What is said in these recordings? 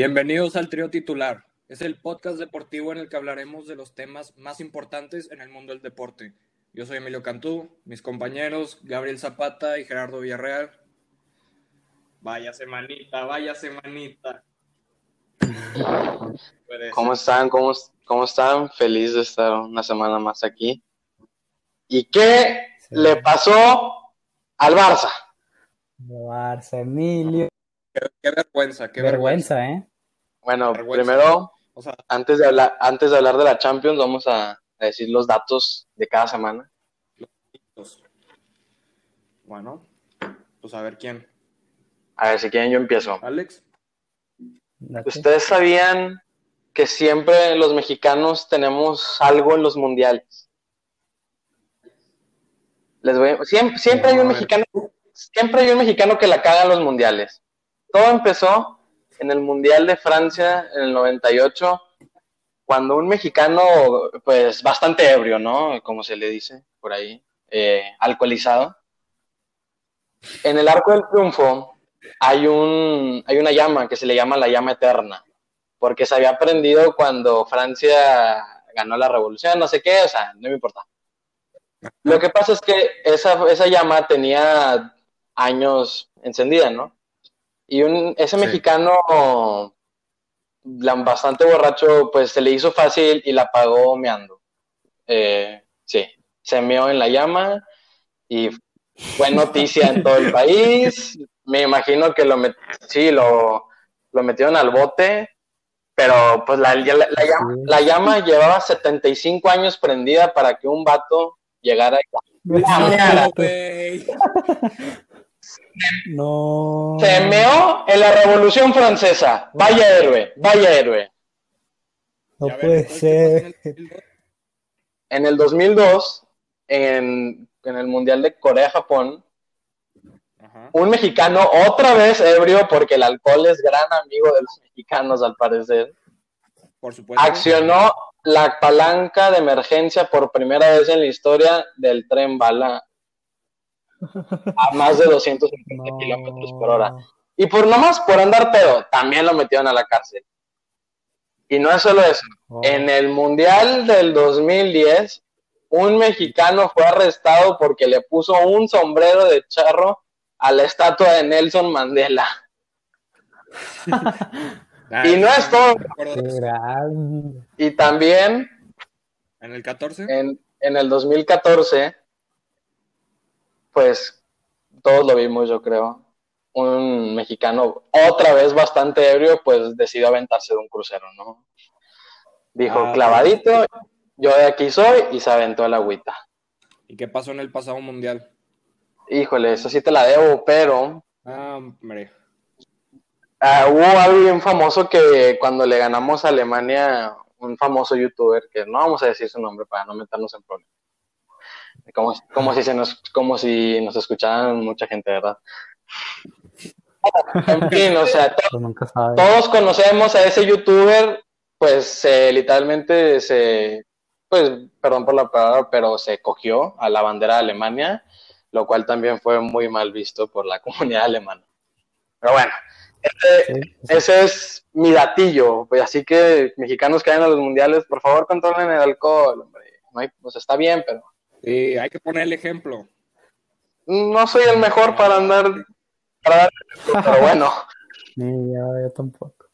Bienvenidos al trío titular. Es el podcast deportivo en el que hablaremos de los temas más importantes en el mundo del deporte. Yo soy Emilio Cantú, mis compañeros Gabriel Zapata y Gerardo Villarreal. Vaya semanita, vaya semanita. ¿Cómo están? ¿Cómo, ¿Cómo están? Feliz de estar una semana más aquí. ¿Y qué le pasó al Barça? Barça, Emilio. Qué, vergüenza, qué vergüenza, vergüenza. ¿eh? Bueno, Vergüenza. primero, O sea, antes de, hablar, antes de hablar de la Champions, vamos a, a decir los datos de cada semana. pues, bueno, pues a ver quién. A ver, si quieren yo empiezo. Alex. ¿Ustedes sabían que siempre los mexicanos tenemos algo en los mundiales? Les voy a- siempre, siempre hay un mexicano, siempre hay un mexicano que la caga en los mundiales. Todo empezó en el Mundial de Francia en el 98, cuando un mexicano, pues bastante ebrio, ¿no? Como se le dice por ahí, eh, alcoholizado. En el Arco del Triunfo hay, un, hay una llama que se le llama la llama eterna, porque se había prendido cuando Francia ganó la revolución, no sé qué, o sea, no me importa. Lo que pasa es que esa, esa llama tenía años encendida, ¿no? Y un, ese Sí. mexicano, bastante borracho, pues se le hizo fácil y la apagó meando. Eh, sí, se meó en la llama y fue noticia en todo el país. Me imagino que lo, met- sí, lo, lo metieron al bote, pero pues la, la- la llama, la llama llevaba 75 años prendida para que un vato llegara y No. Se meó en la Revolución Francesa. Vaya héroe, vaya héroe. No puede entonces, ¿qué ser. en el 2002? En el 2002, en, en el Mundial de Corea-Japón, un mexicano, otra vez ebrio, porque el alcohol es gran amigo de los mexicanos al parecer, Por supuesto. accionó la palanca de emergencia por primera vez en la historia del tren bala a más de 250 No. kilómetros por hora. Y por nomás por andar pedo, también lo metieron a la cárcel. Y no es solo eso. Oh. En el Mundial del 2010, un mexicano fue arrestado porque le puso un sombrero de charro a la estatua de Nelson Mandela. Y no es todo. Y también En el 14. en, en el 2014, pues todos lo vimos, yo creo. Un mexicano, otra vez bastante ebrio, pues decidió aventarse de un crucero, ¿no? Dijo, Ah, clavadito, yo de aquí soy, y se aventó el agüita. ¿Y qué pasó en el pasado mundial? Híjole, eso sí te la debo, pero Ah, hombre. ah, hubo algo bien famoso que cuando le ganamos a Alemania, un famoso youtuber, que no vamos a decir su nombre para no meternos en problemas. Como, como si se nos, como si nos escucharan mucha gente, ¿verdad? En fin, o sea, to- todos conocemos a ese youtuber, pues se literalmente se, pues, perdón por la palabra, pero se cogió a la bandera de Alemania, lo cual también fue muy mal visto por la comunidad alemana. Pero bueno, Sí, sí. ese es mi datillo, pues así que mexicanos que vayan a los mundiales, por favor controlen el alcohol, hombre. No hay, pues está bien, pero Sí, hay que poner el ejemplo. no soy el mejor para andar, para dar- pero bueno, Ni yo, yo tampoco.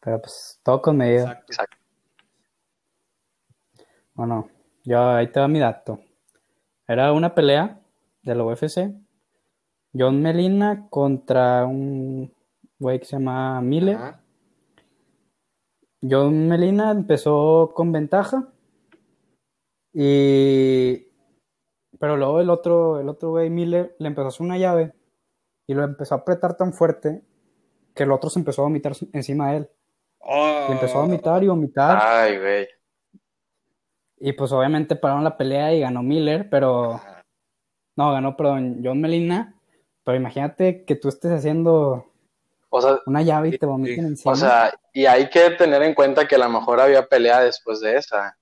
Pero pues todo con medida. Exacto. exacto. Bueno, yo ahí te va mi dato. Era una pelea de la UFC. John Melina contra un güey que se llama Miller. Ajá. John Melina empezó con ventaja. Y. Pero luego el otro, el otro güey, Miller, le empezó a hacer una llave. Y lo empezó a apretar tan fuerte que el otro se empezó a vomitar encima de él. Oh, Y empezó a vomitar y vomitar. Ay, güey. Y pues obviamente pararon la pelea y ganó Miller, pero. Ajá. No, ganó, perdón, John Melina. Pero imagínate que tú estés haciendo O sea, una llave y te vomiten encima. O sea, y hay que tener en cuenta que a lo mejor había pelea después de esa.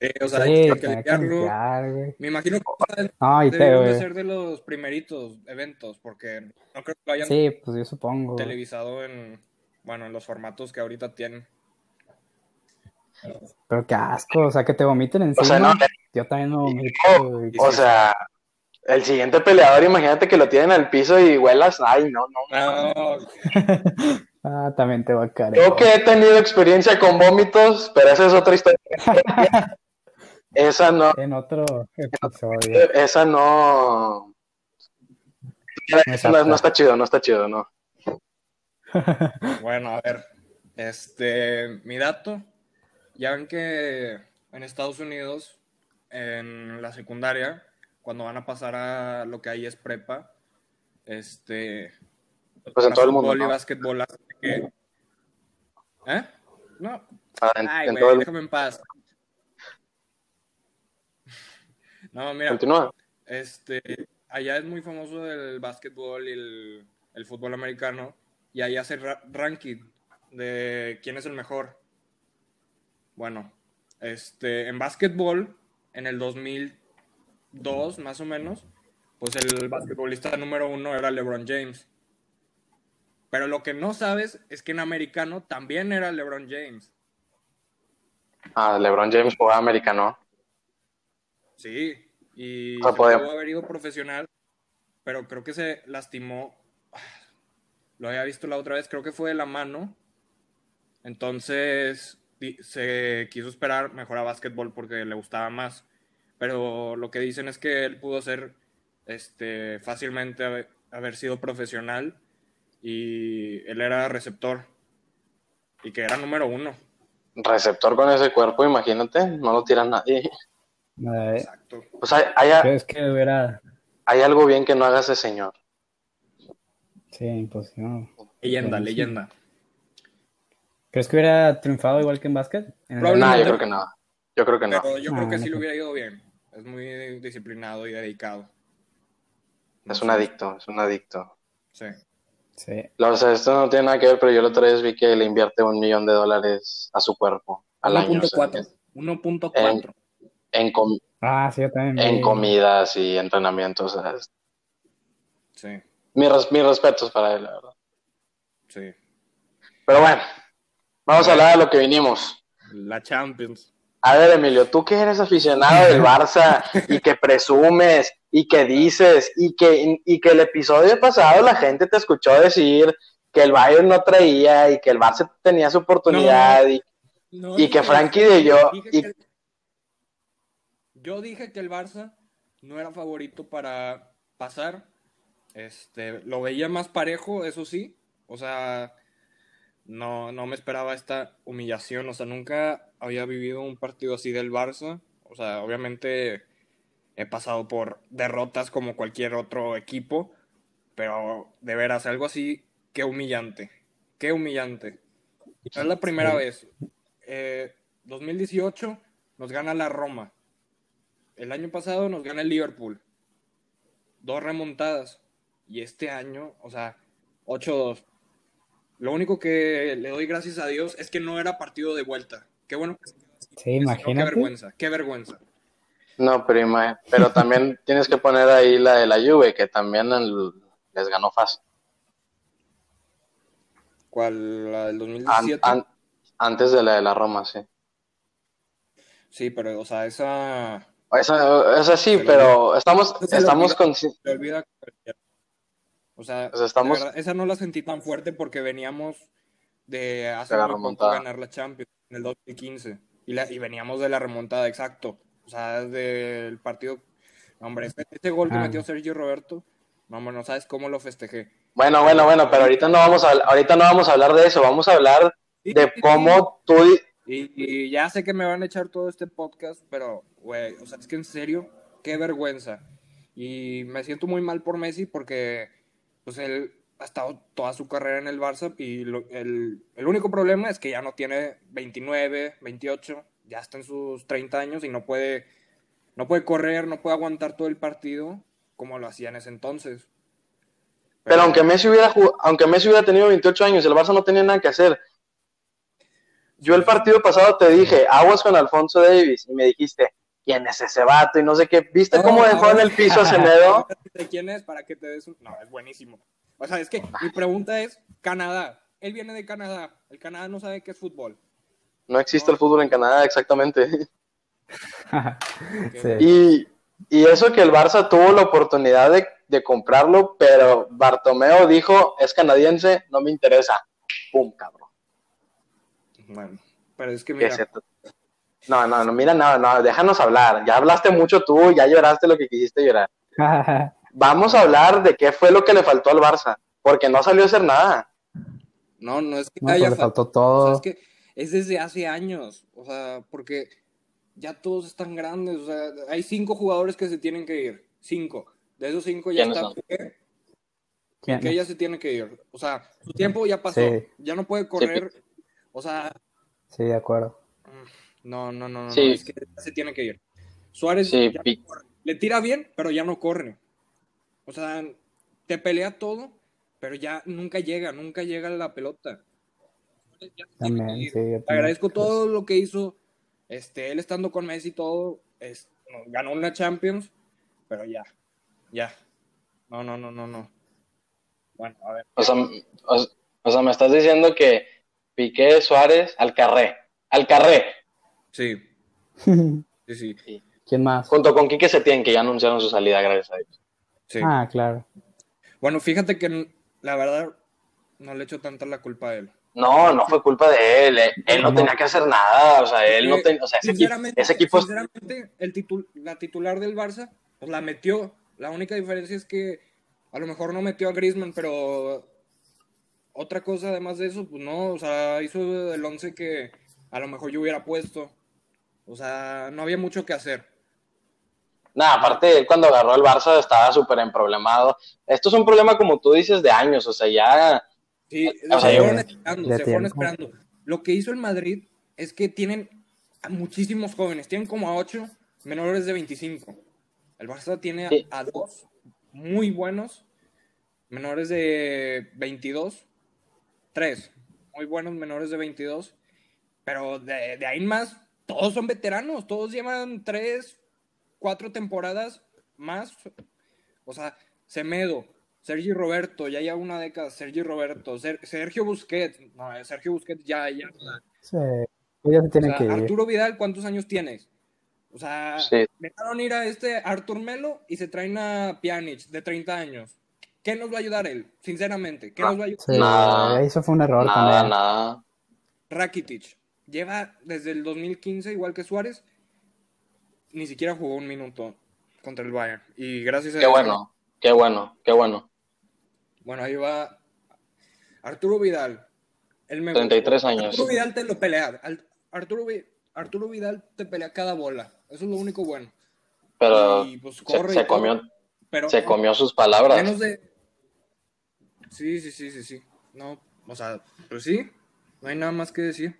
Eh, o sea, sí, hay que. Me imagino que No, y te, debieron de güey. ser de los primeritos eventos, porque no creo que lo hayan Sí, pues yo supongo. güey. televisado en, bueno, en los formatos que ahorita tienen. Pero qué asco, o sea, que te vomiten encima. O sea, no, Yo también me vomito. güey. o sea, el siguiente peleador, imagínate que lo tienen al piso y huelas. Ay, no, no. No, Ah, también te va a caer. Yo que he tenido experiencia con vómitos, pero esa es otra historia. esa no, En otro episodio. esa no. No, no está chido, no está chido, no. Bueno, a ver, este, mi dato, ya ven que en Estados Unidos, en la secundaria, cuando van a pasar a lo que ahí es prepa, este, Pues en todo el mundo, y ¿no? básquetbol, que- ¿eh? No, Ah, En, ay, en todo el déjame en paz. No, mira, Continúa. Este, allá es muy famoso el básquetbol y el, el fútbol americano, y ahí hace ra- ranking de quién es el mejor. Bueno, este, en básquetbol, en el 2002 más o menos, pues el basquetbolista número uno era LeBron James. Pero lo que no sabes es que en americano también era LeBron James. Ah, LeBron James jugaba americano. Sí, y O sea, se podía- pudo haber ido profesional, pero creo que se lastimó. Lo había visto la otra vez, creo que fue de la mano. Entonces se quiso esperar mejor a básquetbol porque le gustaba más. Pero lo que dicen es que él pudo ser este, fácilmente haber, haber sido profesional y él era receptor y que era número uno. Receptor con ese cuerpo, imagínate, no lo tira nadie. Eh, Exacto. Pues hay, hay, ¿Crees que hubiera.? hay algo bien que no haga ese señor. Sí, pues no. Leyenda, Sí. leyenda. ¿Crees que hubiera triunfado igual que en básquet? En. No, yo creo que no. Yo creo que no. Pero yo No, creo que no sí le creo. hubiera ido bien. Es muy disciplinado y dedicado. Es un adicto, es un adicto. Sí. Sí. O sea, esto no tiene nada que ver, pero yo la otra vez vi que le invierte un millón de dólares a su cuerpo al año. o sea, 1.4. 1.4. en, com- Ah, sí, yo también. en comidas y entrenamientos. Sí, mis, res- mis respetos para él, la verdad. sí. Pero bueno, vamos a hablar de lo que vinimos. La Champions. A ver, Emilio, tú que eres aficionado del Barça y que presumes y que dices y que, y que el episodio pasado la gente te escuchó decir que el Bayern no traía y que el Barça tenía su oportunidad y, No, y que Frankie de yo y- que- Yo dije que el Barça no era favorito para pasar. Este, lo veía más parejo, eso sí. O sea, no, no me esperaba esta humillación. O sea, nunca había vivido un partido así del Barça. O sea, obviamente he pasado por derrotas como cualquier otro equipo. Pero de veras, algo así, qué humillante. Qué humillante. Es la primera vez. Eh, 2018 nos gana la Roma. El año pasado nos gana el Liverpool. Dos remontadas. Y este año, o sea, 8-2. Lo único que le doy gracias a Dios es que no era partido de vuelta. Qué bueno que se quedó así. Sí, Qué vergüenza, qué vergüenza. No, pero, ima- pero también tienes que poner ahí la de la Juve, que también el- les ganó fácil. ¿Cuál? ¿La del An- 2017? an- antes de la de la Roma, sí. Sí, pero, o sea, esa. Esa, esa sí, pero estamos, Se estamos olvida. consci- Se olvida. O sea, O sea, estamos- verdad, esa no la sentí tan fuerte porque veníamos de hace De la muy poco remontada. ganar la Champions en el 2015 y, la, y veníamos de la remontada, exacto. O sea, del partido. no, Hombre, ese, ese gol que Ah. metió Sergio Roberto, no, hombre, no sabes cómo lo festejé. Bueno, bueno, bueno, pero ahorita no vamos a, ahorita no vamos a hablar de eso, vamos a hablar de cómo tú, Y, ya sé que me van a echar todo este podcast, pero, güey, o sea, es que en serio, qué vergüenza. Y me siento muy mal por Messi porque, pues, él ha estado toda su carrera en el Barça y el, el único problema es que ya no tiene 29, 28, ya está en sus 30 años y no puede, no puede correr, no puede aguantar todo el partido como lo hacía en ese entonces. pero aunque Messi hubiera aunque Messi hubiera tenido 28 años, el Barça no tenía nada que hacer. Yo el partido pasado te dije, aguas con Alfonso Davis, y me dijiste, ¿quién es ese vato? Y no sé qué, ¿viste cómo dejó en el piso a Semedo? ¿De quién es? Para que te des un... No, es buenísimo. O sea, es que mi pregunta es, Canadá, él viene de Canadá. El Canadá no sabe qué es fútbol. No existe el fútbol en Canadá, exactamente. Sí. Y, y eso que el Barça tuvo la oportunidad de, de comprarlo, pero Bartomeo dijo, es canadiense, no me interesa. Pum, cabrón. Bueno, pero es que ¿Qué mira, es? No, no, no, mira, no, no, déjanos hablar. Ya hablaste mucho tú, ya lloraste lo que quisiste llorar. Vamos a hablar de qué fue lo que le faltó al Barça, porque no salió a hacer nada. no, no es que No, pues haya le fal- faltó o sea, todo. es que es desde hace años, o sea, porque ya todos están grandes, o sea, hay cinco jugadores que se tienen que ir, cinco. De esos cinco ya ¿Quiénes está que ya se tiene que ir. O sea, su tiempo ya pasó, Sí. ya no puede correr, o sea, Sí, de acuerdo. no, no, no, no, Sí. no, es que ya se tiene que ir. Suárez Sí, ya no Pi- corre. le tira bien, pero ya no corre. O sea, te pelea todo, pero ya nunca llega, nunca llega la pelota. Ya se tiene que También, ir. sí. también. agradezco todo lo que hizo, este, él estando con Messi y todo, es, no, ganó una Champions, pero ya, ya. No, no, no, no, no. Bueno, a ver. O sea, o, o sea, me estás diciendo que Piqué, Suárez, Alcarré. Alcarré, Sí, sí, sí. ¿Quién más? junto con Quique Setién, que ya anunciaron su salida, gracias a Dios. sí. Ah, claro. Bueno, fíjate que la verdad no le echo tanta la culpa a él. No, no fue culpa de él. Él no No. tenía que hacer nada. O sea, él no tenía. O sea, ese equipo, sinceramente, ese equipo sinceramente, el titul- la titular del Barça, pues la metió. La única diferencia es que a lo mejor no metió a Griezmann, pero otra cosa además de eso, pues no, o sea, hizo el 11 que a lo mejor yo hubiera puesto. O sea, no había mucho que hacer. Nada, aparte, él cuando agarró el Barça estaba súper emproblemado. Esto es un problema, como tú dices, de años. O sea, ya. Sí, O sea, se fueron esperando, se fueron esperando. Lo que hizo el Madrid es que tienen a muchísimos jóvenes, tienen como a ocho menores de 25. El Barça tiene Sí. a dos muy buenos menores de 22, tres muy buenos menores de 22, pero de, de ahí en más, todos son veteranos, todos llevan tres, cuatro temporadas más. O sea, Semedo, Sergi Roberto, ya lleva una década, Sergi Roberto, Ser- Sergio Busquets, no, eh, Sergio Busquets ya, ya. Sí. Ya se tiene O sea, que ir. Arturo Vidal, ¿cuántos años tienes? O sea, Sí. dejaron ir a este Artur Melo y se traen a Pjanic de 30 años. ¿Qué nos va a ayudar él? Sinceramente, ¿qué No. nos va a ayudar? Sí, Nada. eso fue un error Nada, él. nada. Rakitic lleva desde el 2015, igual que Suárez, ni siquiera jugó un minuto contra el Bayern. Y gracias a Qué bueno, qué bueno, qué bueno. Bueno, ahí va Arturo Vidal. Él me 33 años. Arturo Vidal te lo pelea. Arturo, Arturo Vidal te pelea cada bola. Eso es lo único bueno. Pero Y, pues, se, corre y se todo, comió, Pero se comió sus palabras. menos de. Sí, sí, sí, sí, sí. No, o sea, pues sí. No hay nada más que decir.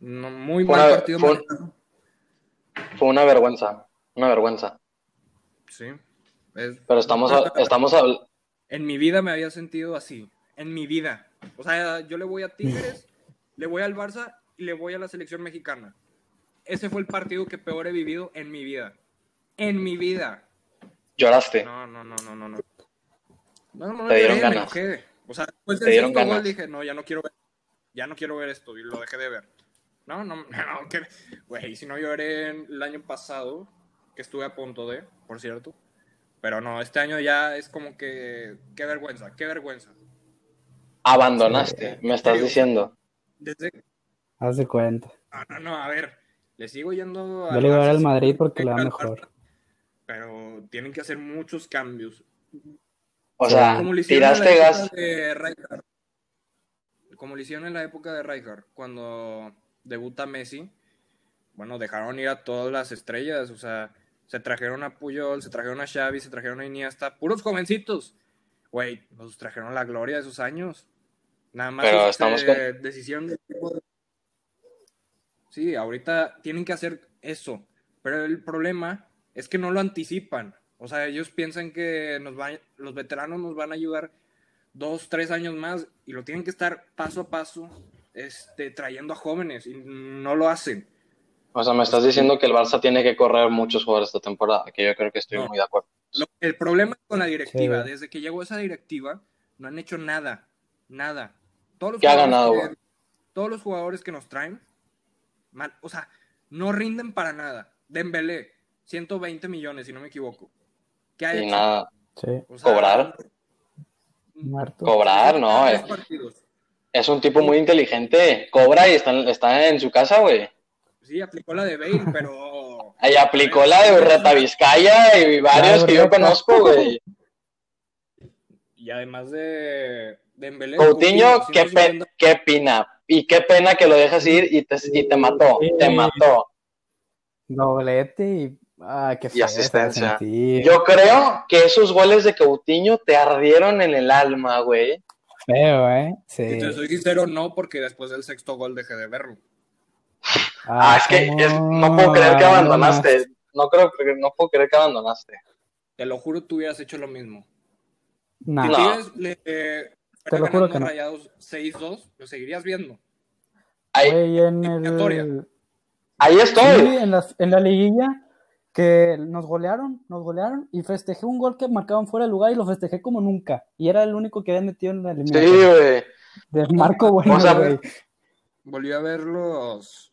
No, muy Fue mal una- partido. fue. Fue una vergüenza, una vergüenza. Sí. Es- Pero estamos, a- estamos En mi vida me había sentido así. En mi vida. O sea, yo le voy a Tigres, le voy al Barça y le voy a la selección mexicana. Ese fue el partido que peor he vivido en mi vida. En mi vida. lloraste. No, no, no, no, no. No, no, no Te dieron me ganas. enojé. O sea, después Te del gol ganas. dije, no, ya no quiero ver. Ya no quiero ver esto y lo dejé de ver. No, no, no, que, güey, si no lloré el año pasado, que estuve a punto de, por cierto. Pero no, este año ya es como que, qué vergüenza, qué vergüenza. Abandonaste, me estás diciendo. Desde, Haz de cuenta. no, no, no, a ver, le sigo yendo Yo le iba a dar al Madrid porque le va mejor. Pero tienen que hacer muchos cambios. O sea, como en tiraste la gas. época de Rijkaard. Como lo hicieron en la época de Rijkaard, cuando debuta Messi, bueno, dejaron ir a todas las estrellas, o sea, se trajeron a Puyol, se trajeron a Xavi, se trajeron a Iniesta, puros jovencitos. Güey, nos trajeron la gloria de esos años. Nada más Pero este, estamos con- decisión de- Sí, ahorita tienen que hacer eso, pero el problema es que no lo anticipan. O sea, ellos piensan que nos va- los veteranos nos van a ayudar dos, tres años más y lo tienen que estar paso a paso este, trayendo a jóvenes y no lo hacen. O sea, me estás diciendo que el Barça tiene que correr muchos jugadores esta temporada, que yo creo que estoy No. muy de acuerdo. Lo- el problema es con la directiva, Sí. desde que llegó esa directiva, no han hecho nada, nada. Todos los ¿Qué ha jugadores ganado, que-? Todos los jugadores que nos traen, mal- o sea, no rinden para nada. Dembélé, 120 millones, si no me equivoco. ¿Qué ha Y hecho? nada, Sí, O sea, Cobrar. muerto. cobrar, ¿no? partidos. Es un tipo muy inteligente. Cobra y está, está en su casa, güey. Sí, aplicó la de Bale, pero. Ahí aplicó la de Urreta Vizcaya y varios que yo conozco, güey. Y además de Dembélé. Coutinho, qué, pe- qué pena. Y qué pena que lo dejas ir y te, y te mató. Sí. Te mató. Doblete y. Ah, qué se asistencia. Yo creo que esos goles de Coutinho te ardieron en el alma, güey. Feo, ¿eh? Sí. Si te soy sincero, no, porque después del sexto gol dejé de verlo. Ah, es que es- no puedo creer que abandonaste. No creo no puedo creer que abandonaste. Te lo juro, tú hubieras hecho lo mismo. No. Si No. Le eh, Te lo juro que no. Rayados 6-2, lo seguirías viendo. Ahí, Güey, en el. ahí Sí, estoy. en la, en la liguilla que nos golearon, nos golearon y festejé un gol que marcaban fuera de lugar y lo festejé como nunca. Y era el único que había metido en la Sí, eliminatoria. güey. De Marco Bueno, O sea, güey. Volví a ver los,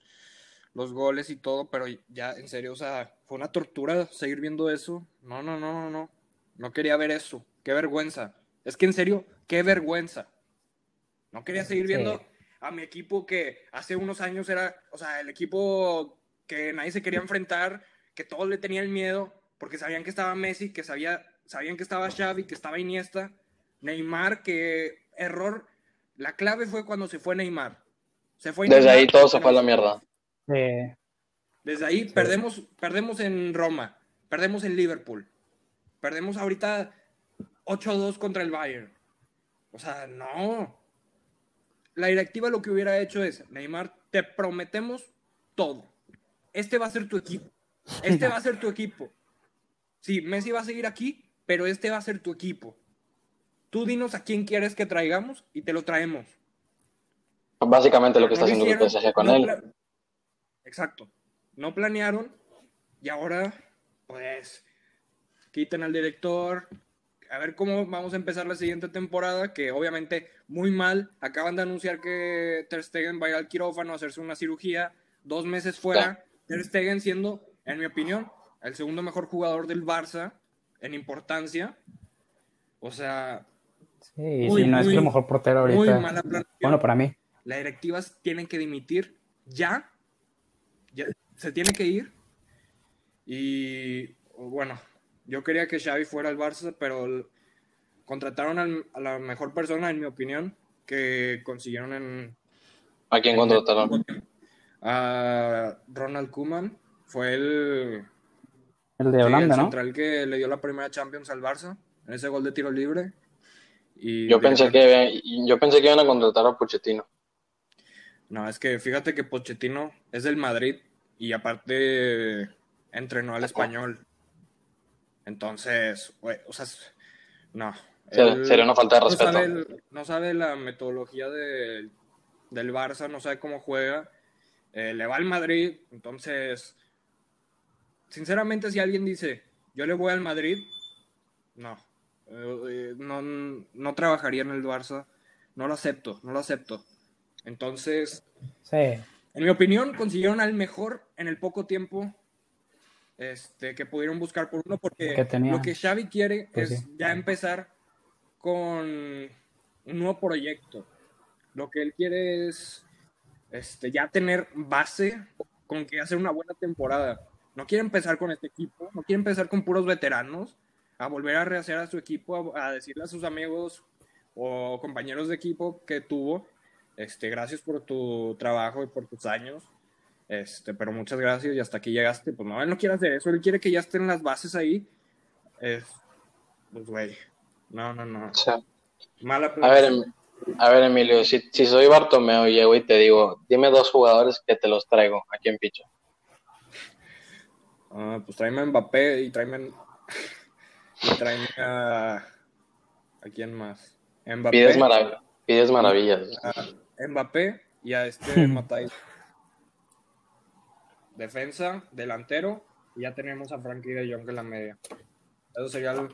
los goles y todo, pero ya, en serio, o sea, fue una tortura seguir viendo eso. No, no, no, no, no. No quería ver eso. Qué vergüenza. Es que en serio, qué vergüenza. No quería seguir viendo Sí. a mi equipo que hace unos años era, o sea, el equipo que nadie se quería enfrentar, que todos le tenían miedo, porque sabían que estaba Messi, que sabía, sabían que estaba Xavi, que estaba Iniesta, Neymar, que error. La clave fue cuando se fue Neymar. Se fue Desde Neymar, ahí todo se fue a la mierda. Desde ahí perdemos, perdemos en Roma, perdemos en Liverpool, perdemos ahorita 8-2 contra el Bayern. O sea, no. La directiva lo que hubiera hecho es, Neymar, te prometemos todo. Este va a ser tu equipo. Este va a ser tu equipo. Sí, Messi va a seguir aquí, pero este va a ser tu equipo. Tú dinos a quién quieres que traigamos y te lo traemos. Básicamente lo que No está haciendo el PSG con no él. Exacto. No planearon y ahora, pues, quiten al director. A ver cómo vamos a empezar la siguiente temporada, que obviamente muy mal. Acaban de anunciar que Ter Stegen va a ir al quirófano a hacerse una cirugía. Dos meses fuera. Ter Stegen siendo, en mi opinión, el segundo mejor jugador del Barça en importancia. O sea, Sí, Muy, sí, no es muy- el mejor portero muy ahorita. mala. Bueno, para mí. Las directivas tienen que dimitir ya. ya se tiene que ir. Y bueno, yo quería que Xavi fuera al Barça, pero contrataron al- a la mejor persona, en mi opinión, que consiguieron en... ¿A quién contrataron? A Ronald Koeman. Fue el, El de sí, Holanda, el ¿no? central que le dio la primera Champions al Barça, en ese gol de tiro libre. Y Yo pensé que yo pensé que iban a contratar a Pochettino. No, es que fíjate que Pochettino es del Madrid y aparte entrenó al español. Entonces, güey, o sea, no. Él sería una falta de no respeto. sabe el- no sabe la metodología del- del Barça, no sabe cómo juega. Eh, le va al Madrid, entonces, sinceramente, si alguien dice, yo le voy al Madrid, no. Eh, eh, no, no trabajaría en el Barça. No lo acepto, no lo acepto. Entonces, Sí. en mi opinión, consiguieron al mejor en el poco tiempo este, que pudieron buscar por uno, porque Que lo que Xavi quiere Pues es sí. ya empezar con un nuevo proyecto. Lo que él quiere es este, ya tener base con que hacer una buena temporada. No quiere empezar con este equipo, no quiere empezar con puros veteranos, a volver a rehacer a su equipo, a, a decirle a sus amigos o compañeros de equipo que tuvo, este, gracias por tu trabajo y por tus años, este, pero muchas gracias y hasta aquí llegaste. Pues no, él no quiere hacer eso, él quiere que ya estén las bases ahí. Es, pues, güey, no, no, no. O sea, Mala a ver. Em- a ver, Emilio, si, si soy Bartomeo y llego y te digo, dime dos jugadores que te los traigo aquí en Picho. Ah, pues tráeme a Mbappé y tráeme, y tráeme a... ¿A quién más? Mbappé, Pides, marav- pides maravillas. a Mbappé y a este Matai. Defensa, delantero, y ya tenemos a Frankie de Jong en la media. Eso sería el...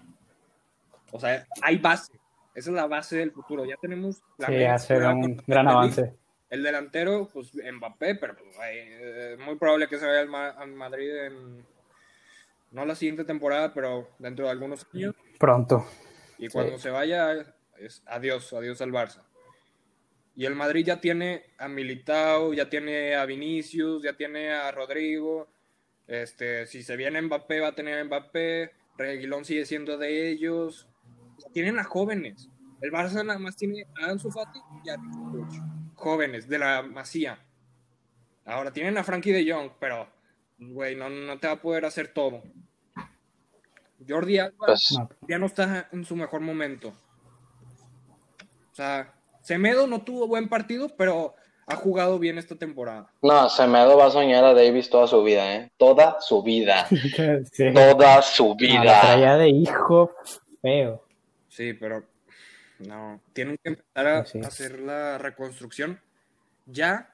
O sea, hay base. Esa es la base del futuro. Ya tenemos la Sí, con un gran avance. El delantero, pues Mbappé, pero pues, eh, es muy probable que se vaya al, Ma- al Madrid en no la siguiente temporada, pero dentro de algunos años. Pronto. Y cuando se vaya, es adiós, adiós al Barça. Y el Madrid ya tiene a Militao, ya tiene a Vinicius, ya tiene a Rodrigo. Este, si se viene Mbappé, va a tener a Mbappé. Reguilón sigue siendo de ellos. Tienen a jóvenes. El Barça nada más tiene a Ansu Fati y a jóvenes de la Masía. Ahora tienen a Frankie de Jong, pero güey, no, no te va a poder hacer todo. Jordi Alba Pues, ya no está en su mejor momento. O sea, Semedo no tuvo buen partido, pero ha jugado bien esta temporada. no, Semedo va a soñar a Davis toda su vida, ¿eh? Toda su vida. sí. Toda su vida. traía de hijo feo. Sí, pero no. Tienen que empezar a sí. hacer la reconstrucción ya.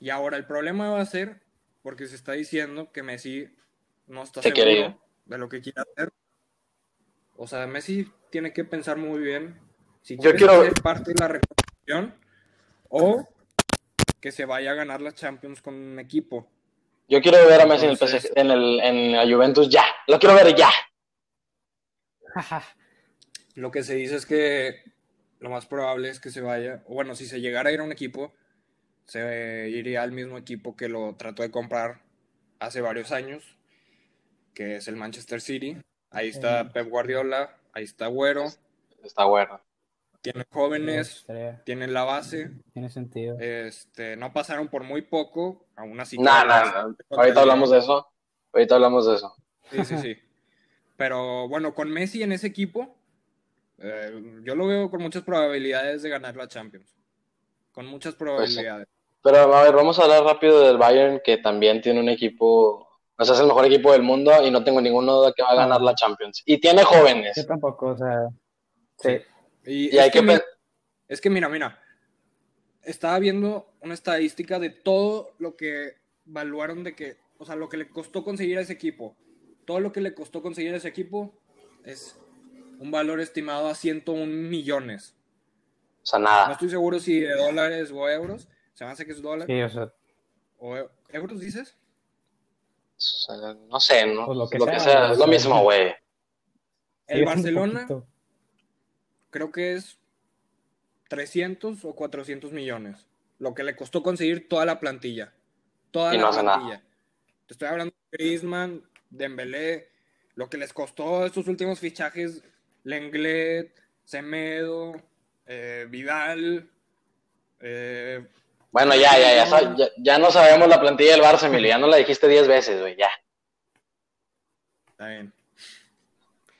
Y ahora el problema va a ser porque se está diciendo que Messi no está Se seguro de lo que quiere hacer. O sea, Messi tiene que pensar muy bien si quiere quiero- ser parte de la reconstrucción o que se vaya a ganar la Champions con un equipo. Yo quiero ver a Messi en el en el en la Juventus ya. Lo quiero ver ya. Lo que se dice es que lo más probable es que se vaya, o bueno, si se llegara a ir a un equipo, se iría al mismo equipo que lo trató de comprar hace varios años, que es el Manchester City. Ahí está Sí. Pep Guardiola, ahí está Güero, Está bueno. tiene jóvenes, Estaría- tienen la base, Tiene sentido. este, no pasaron por muy poco, aún así. No, no. contra Ahorita hablamos de eso. Ahorita hablamos de eso. Sí, sí, sí. Pero bueno, con Messi en ese equipo, eh, yo lo veo con muchas probabilidades de ganar la Champions. Con muchas probabilidades. Pero a ver, vamos a hablar rápido del Bayern, que también tiene un equipo, o sea, es el mejor equipo del mundo y no tengo ninguna duda que va a ganar la Champions. Y tiene jóvenes. Yo tampoco, o sea. Sí. Y, hay que que es que mira, mira, estaba viendo una estadística de todo lo que evaluaron de que, o sea, lo que le costó conseguir a ese equipo. Todo lo que le costó conseguir a ese equipo es un valor estimado a 101 millones. O sea, No nada. estoy seguro si de dólares o euros. Se me hace que es dólar. Sí, o sea, ¿O euros dices? O sea, no sé, ¿no? Pues lo que lo que sea, es lo mismo, güey. El Barcelona creo que es 300 o 400 millones. Lo que le costó conseguir toda la plantilla. Toda Y la no hace nada. plantilla. Te estoy hablando de Griezmann, Dembélé, lo que les costó estos últimos fichajes, Lenglet, Semedo, eh, Vidal, eh, Bueno, ya, ya, ya, ya, ya no sabemos la plantilla del Barça, Emilio. Ya no la dijiste 10 veces, güey, ya. está bien.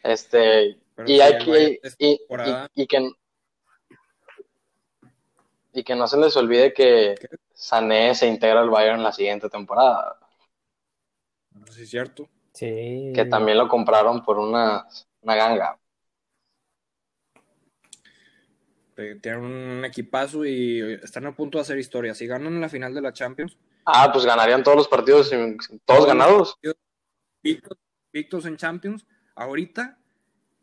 Este, Pero y hay que, y, y- y que, y que no se les olvide que Sané se integra al Bayern la siguiente temporada, Sí, es cierto. Sí. que también lo compraron por una, una ganga. Eh, Tienen un equipazo y están a punto de hacer historia. Si ganan la final de la Champions, Ah, pues ganarían todos los partidos, todos ganados. Victos, Victos en Champions, ahorita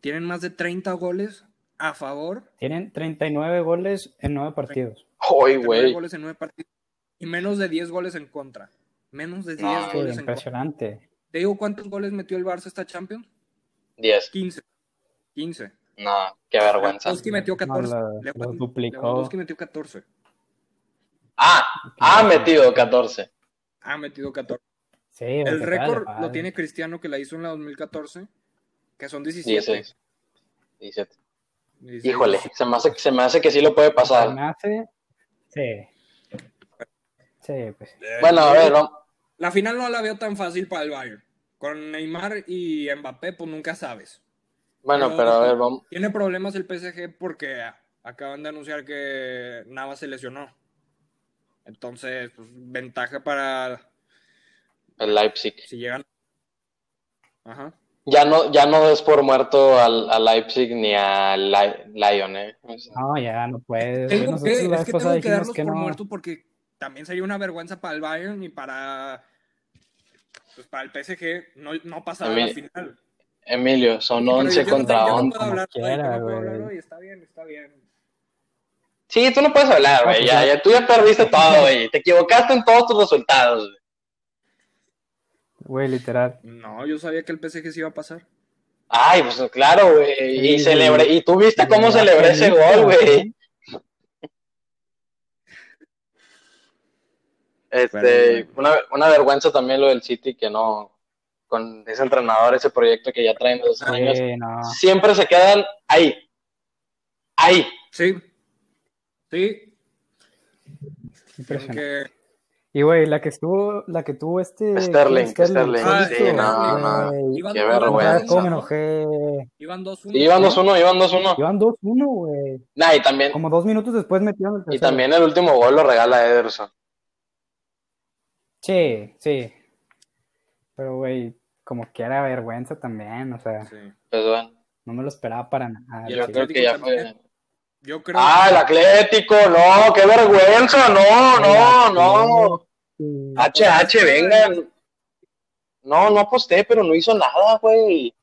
tienen más de 30 goles a favor, Tienen 39 goles en 9 partidos. Hoy, 39 güey. goles en 9 partidos y menos de 10 goles en contra. Menos de 10 No, goles en contra. impresionante. ¿Te digo cuántos goles metió el Barça esta Champions? 10. 15. 15. No, qué vergüenza. Lewandowski metió 14. No, lo- Lewand- lo duplicó. Lewandowski metió 14. Ah, ha metido 14. Ha metido 14. Sí, El récord padre, lo tiene Cristiano que la hizo en la 2014, que son 17. 16. 17. 16. Híjole, se me, hace, se me hace que sí lo puede Se pasar. me hace. Sí. Sí, pues. Eh, Bueno, a ver, vamos. La final no la veo tan fácil para el Bayern. Con Neymar y Mbappé, pues nunca sabes. Bueno, pero a ver, vamos. Tiene problemas el PSG porque acaban de anunciar que Navas se lesionó. Entonces, pues, ventaja para El Leipzig. si llegan. Ajá. Ya no, ya no des por muerto al, a Leipzig ni a Lyon, ¿eh? O sea, No, ya no puedes. Tengo que, la es que tengo que darlos que por no. muertos porque también sería una vergüenza para el Bayern y para, pues, para el PSG no, no pasar a la Emilio- final. Emilio, son Pero 11 yo no- contra yo no 11. puedo hablar hoy, yo quiera, no puedo hablar güey. hoy, Está bien, está bien. Sí, tú no puedes hablar, güey. Ya, ya. tú ya perdiste todo, güey. Te equivocaste en todos tus resultados. güey. Güey, literal. No, yo sabía que el PSG se iba a pasar. Ay, pues claro, güey. Y Sí, celebré. güey. Y tú viste cómo celebré ese gol, güey. Este, Pero, una, una vergüenza también lo del City que no, con ese entrenador, ese proyecto que ya traen dos años, Sí, no. siempre se quedan ahí. Ahí. Sí. Sí. Impresionante. Que Y güey, la que estuvo, la que tuvo este. Sterling, ¿quién? Sterling. Ah, sí, no, no. Güey, Iban- Qué vergüenza. ¿Cómo me 2-1, enojé? Iban 2-1. Iban 2-1, iban 2-1. Iban 2-1, güey. Nah, y también, Como dos minutos después metieron el y tercero. también el último gol lo regala Ederson. Sí, sí. Pero, güey, como que era vergüenza también, o sea, Sí. Pues bueno, no me lo esperaba para nada. Yo creo que ya fue. Yo creo Ah, el Atlético, no, qué vergüenza, no, no, no. HH, vengan. No, no aposté, pero no hizo nada, güey.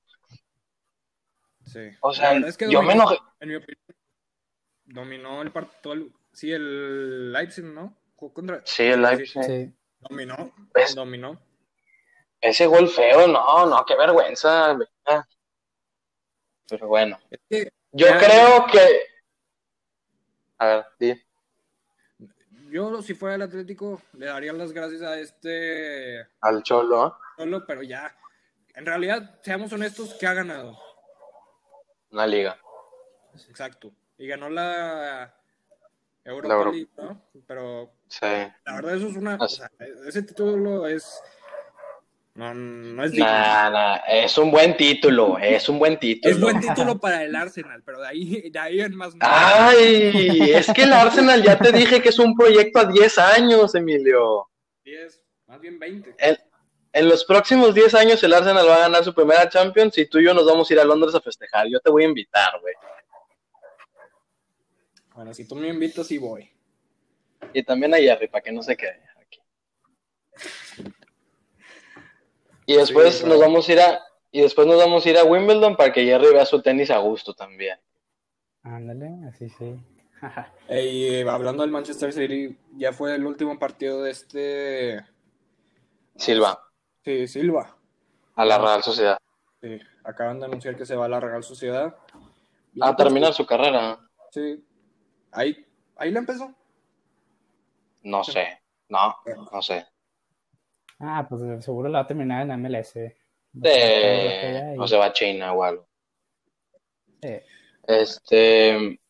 Sí. O sea, es que yo me dominó, enojé. En mi opinión, dominó el partido. Sí, el Leipzig, ¿no? Jugó contra. Sí, el Leipzig. Sí. Dominó. ¿Ves? Dominó. Ese gol feo, no, no, qué vergüenza. Pero bueno, yo Ya. creo que. A ver, di. yo, si fuera el Atlético, le daría las gracias a este Al Cholo, ¿eh? solo, pero ya. En realidad, seamos honestos, que ha ganado. Una liga. Exacto. Y ganó la Europa La Euro- League, ¿no? Pero Sí. la verdad, eso es una. O sea, ese título es. No, no es digno. Nah, nah, es un buen título, es un buen título. Es buen título para el Arsenal, pero de ahí, de ahí en más. Ay, es que el Arsenal ya te dije que es un proyecto a 10 años, Emilio. 10, más bien 20. En, en los próximos 10 años el Arsenal va a ganar su primera Champions y tú y yo nos vamos a ir a Londres a festejar. Yo te voy a invitar, güey. Bueno, si tú me invitas, sí voy. Y también a Jerry, para que no se quede aquí. Y después Sí, nos claro. vamos a ir a y después nos vamos a ir a Wimbledon para que Jerry vea su tenis a gusto también. Ándale, así sí. Y eh, hablando del Manchester City, ya fue el último partido de este. Silva, Sí, Silva. a la Real Sociedad. Sí, acaban de anunciar que se va a la Real Sociedad. A terminar su carrera. Sí. Ahí, ahí la empezó. No sé. No, no sé. Ah, pues seguro la va a terminar en la MLS. De... No se va a China o algo. Sí. Este,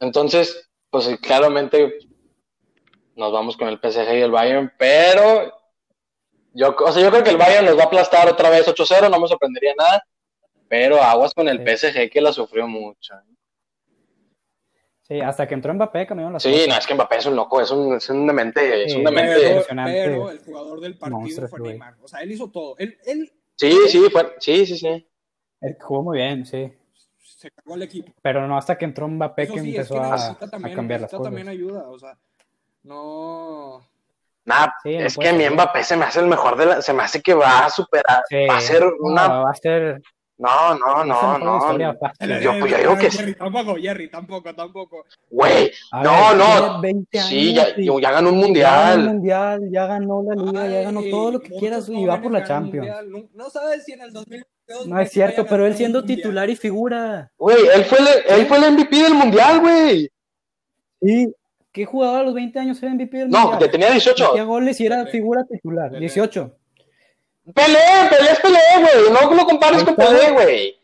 entonces, pues claramente nos vamos con el PSG y el Bayern, pero yo, o sea, yo creo que el Bayern nos va a aplastar otra vez 8-0, no me sorprendería nada, pero aguas con el Sí. PSG que la sufrió mucho. Sí, hasta que entró Mbappé cambiaron las Sí, cosas. no, es que Mbappé es un loco, es un, es un demente, es un demente. Pero, el jugador del partido Monstruo, fue. Neymar. O sea, él hizo todo. Él, él Sí, sí, fue, sí, sí, sí. Él jugó muy bien, sí. se cargó al equipo. Pero no hasta que entró Mbappé Eso que sí, es empezó que a, necesita a también, cambiar las cosas. también ayuda. O sea, no. Sí, no es que mi ser. Mbappé se me hace el mejor de la, se me hace que va a superar, Sí. va a ser una, No, va a ser. No, no, no, no, historia fácil. yo, pues, yo digo que sí. Jerry, tampoco, Jerry, tampoco, tampoco. güey, no, ver, no, tiene 20 sí, ya, y ya ganó un Ya ganó el mundial, mundial, ya ganó la liga, ya ganó Ay, todo lo que quieras y va por la Champions. mundial. No, no sabes si en el 2022 No es cierto, pero él siendo mundial. titular y figura. güey, él fue, el, él fue el MVP del mundial, güey, Sí. ¿Qué jugador a los 20 años era MVP del no, mundial? que tenía 18, Metía goles y era figura titular. Pelé. 18. Pelé, Pelé es Pelé, güey, no lo compares con. Pelé, güey,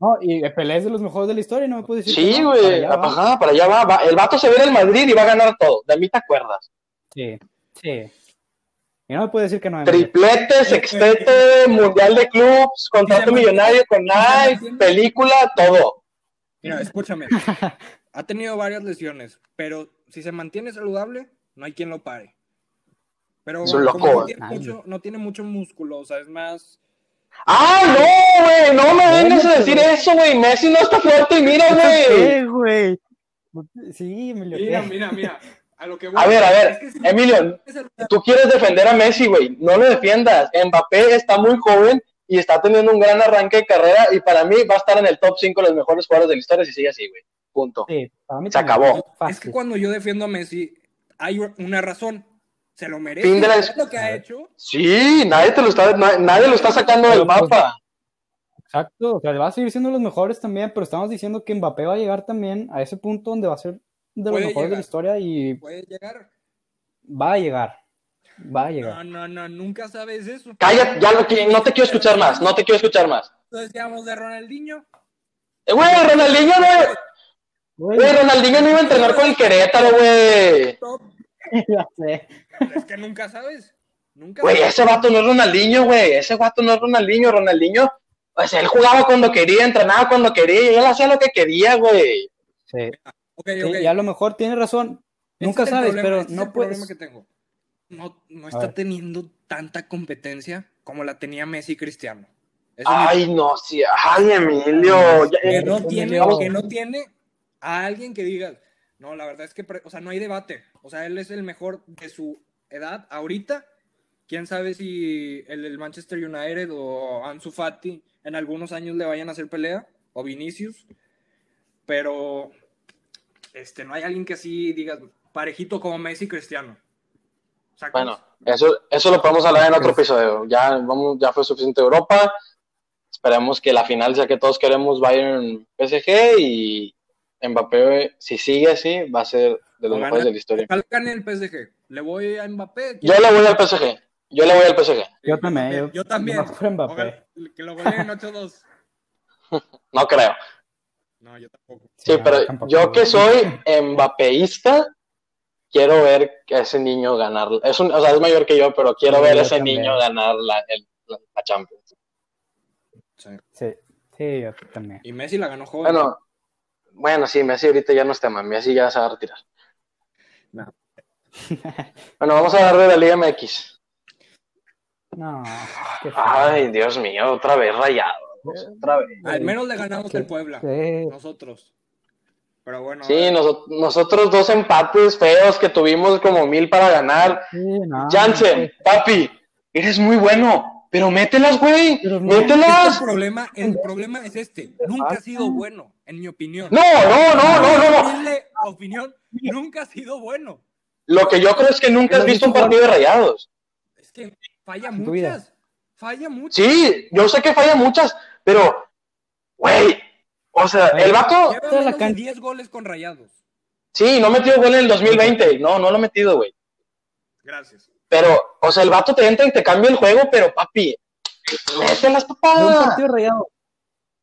No, y Pelé es de los mejores de la historia, no me puedes decir. sí, que no, para güey, allá va. ajá, para allá va, va, el vato se ve en el Madrid y va a ganar todo, de mí te acuerdas, Sí, sí. Y no me puedes decir que no. triplete, sextete, mundial de clubs, contrato millonario con Nike, película, todo, Mira, escúchame. ha tenido varias lesiones, pero si se mantiene saludable, no hay quien lo pare. Pero Es un como loco, no, tiene mucho, no tiene mucho músculo, o sea, es más. ¡Ah, no, güey! No me vengas a decir eso, güey. Messi no está fuerte y mira, güey. Sí, me lo Mira, mira, mira. A lo que voy. A ver, a ver, Es que si Emilio, tú quieres defender a Messi, güey. No lo defiendas. Mbappé está muy joven y está teniendo un gran arranque de carrera y para mí va a estar en el top 5 de los mejores jugadores de la historia si sigue así, güey. Punto. Sí, para mí Se también. acabó. Es que cuando yo defiendo a Messi, hay una razón. Se lo merece. Fin de la- Es lo que ha hecho. Sí, nadie te lo está, na- nadie lo está sacando del pues, mapa. Exacto, o sea, va a seguir siendo los mejores también, pero estamos diciendo que Mbappé va a llegar también a ese punto donde va a ser de los mejores de la historia y Puede llegar. va a llegar. Va a llegar. No, no, no, nunca sabes eso. Cállate, ya no, qui- no te quiero escuchar más, no te quiero escuchar más. Entonces decíamos de Ronaldinho. Eh, Güey, Ronaldinho no, Güey, güey, Ronaldinho no iba a entrenar con el Querétaro, güey. Top. ya sé. Es que nunca sabes. Nunca Güey, sabes. ese vato no es Ronaldinho, güey. Ese vato no es Ronaldinho. Ronaldinho, pues él jugaba cuando quería, entrenaba cuando quería, y él hacía lo que quería, güey. Sí. Ok, Sí, ok. y a lo mejor tiene razón. Este Nunca sabes, problema, pero este no puedes. que tengo. No, no está teniendo tanta competencia como la tenía Messi y Cristiano. Eso Ay, no, sí. Ay, Emilio. Ya- que no Emilio. tiene, que no tiene a alguien que diga, no, la verdad es que, o sea, no hay debate. O sea, él es el mejor de su edad ahorita. Quién sabe si el, el Manchester United o Ansu Fati en algunos años le vayan a hacer pelea o Vinicius, pero este no hay alguien que así diga parejito como Messi y Cristiano. ¿Sacas? Bueno, eso, eso lo podemos hablar en otro episodio. Ya, vamos, ya fue suficiente Europa. Esperemos que la final sea que todos queremos Bayern PSG y Mbappé, si sigue así, va a ser de los mejores de la historia. Ojalá gane el PSG. Le voy a Mbappé. Yo le voy al PSG. Yo le voy al PSG. Yo también. Yo también. yo Mbappé. Que lo goleen 8-2. No creo. No, yo tampoco. Sí, No, pero tampoco. yo que soy Mbappéista, quiero ver a ese niño ganar. Es un, o sea, es mayor que yo, pero quiero Sí, ver a ese también. niño ganar la, el- la, la Champions. Sí. Sí, sí, yo también. Y Messi la ganó joven. Bueno, bueno, sí, Messi ahorita ya no es tema. Messi ya se va a retirar. No. Bueno, vamos a hablar de la Liga MX. No, qué feo. Ay, Dios mío, otra vez rayado. Otra vez. Al menos le ganamos el Puebla. Sí. Nosotros. Pero bueno. Sí, noso- nosotros dos empates feos que tuvimos como mil para ganar. Sí, no, Jansen, papi, eres muy bueno, pero mételas, güey, Pero mételas. el problema, el problema es este. Nunca ha sido bueno, en mi opinión. No, no, no, no, no, no. Opinión, nunca ha sido bueno. Lo que yo creo es que nunca has visto un partido de rayados. Es que falla muchas. Falla muchas. Sí, yo sé que falla muchas, pero, güey, o sea, el vato, Lleva Toda la menos de can- 10 goles con rayados. sí, no metió gol en el 2020, no, no lo ha metido, güey. Gracias. Pero, o sea, el vato te entra y te cambia el juego, pero papi, mételas, De un papá. partido rayado.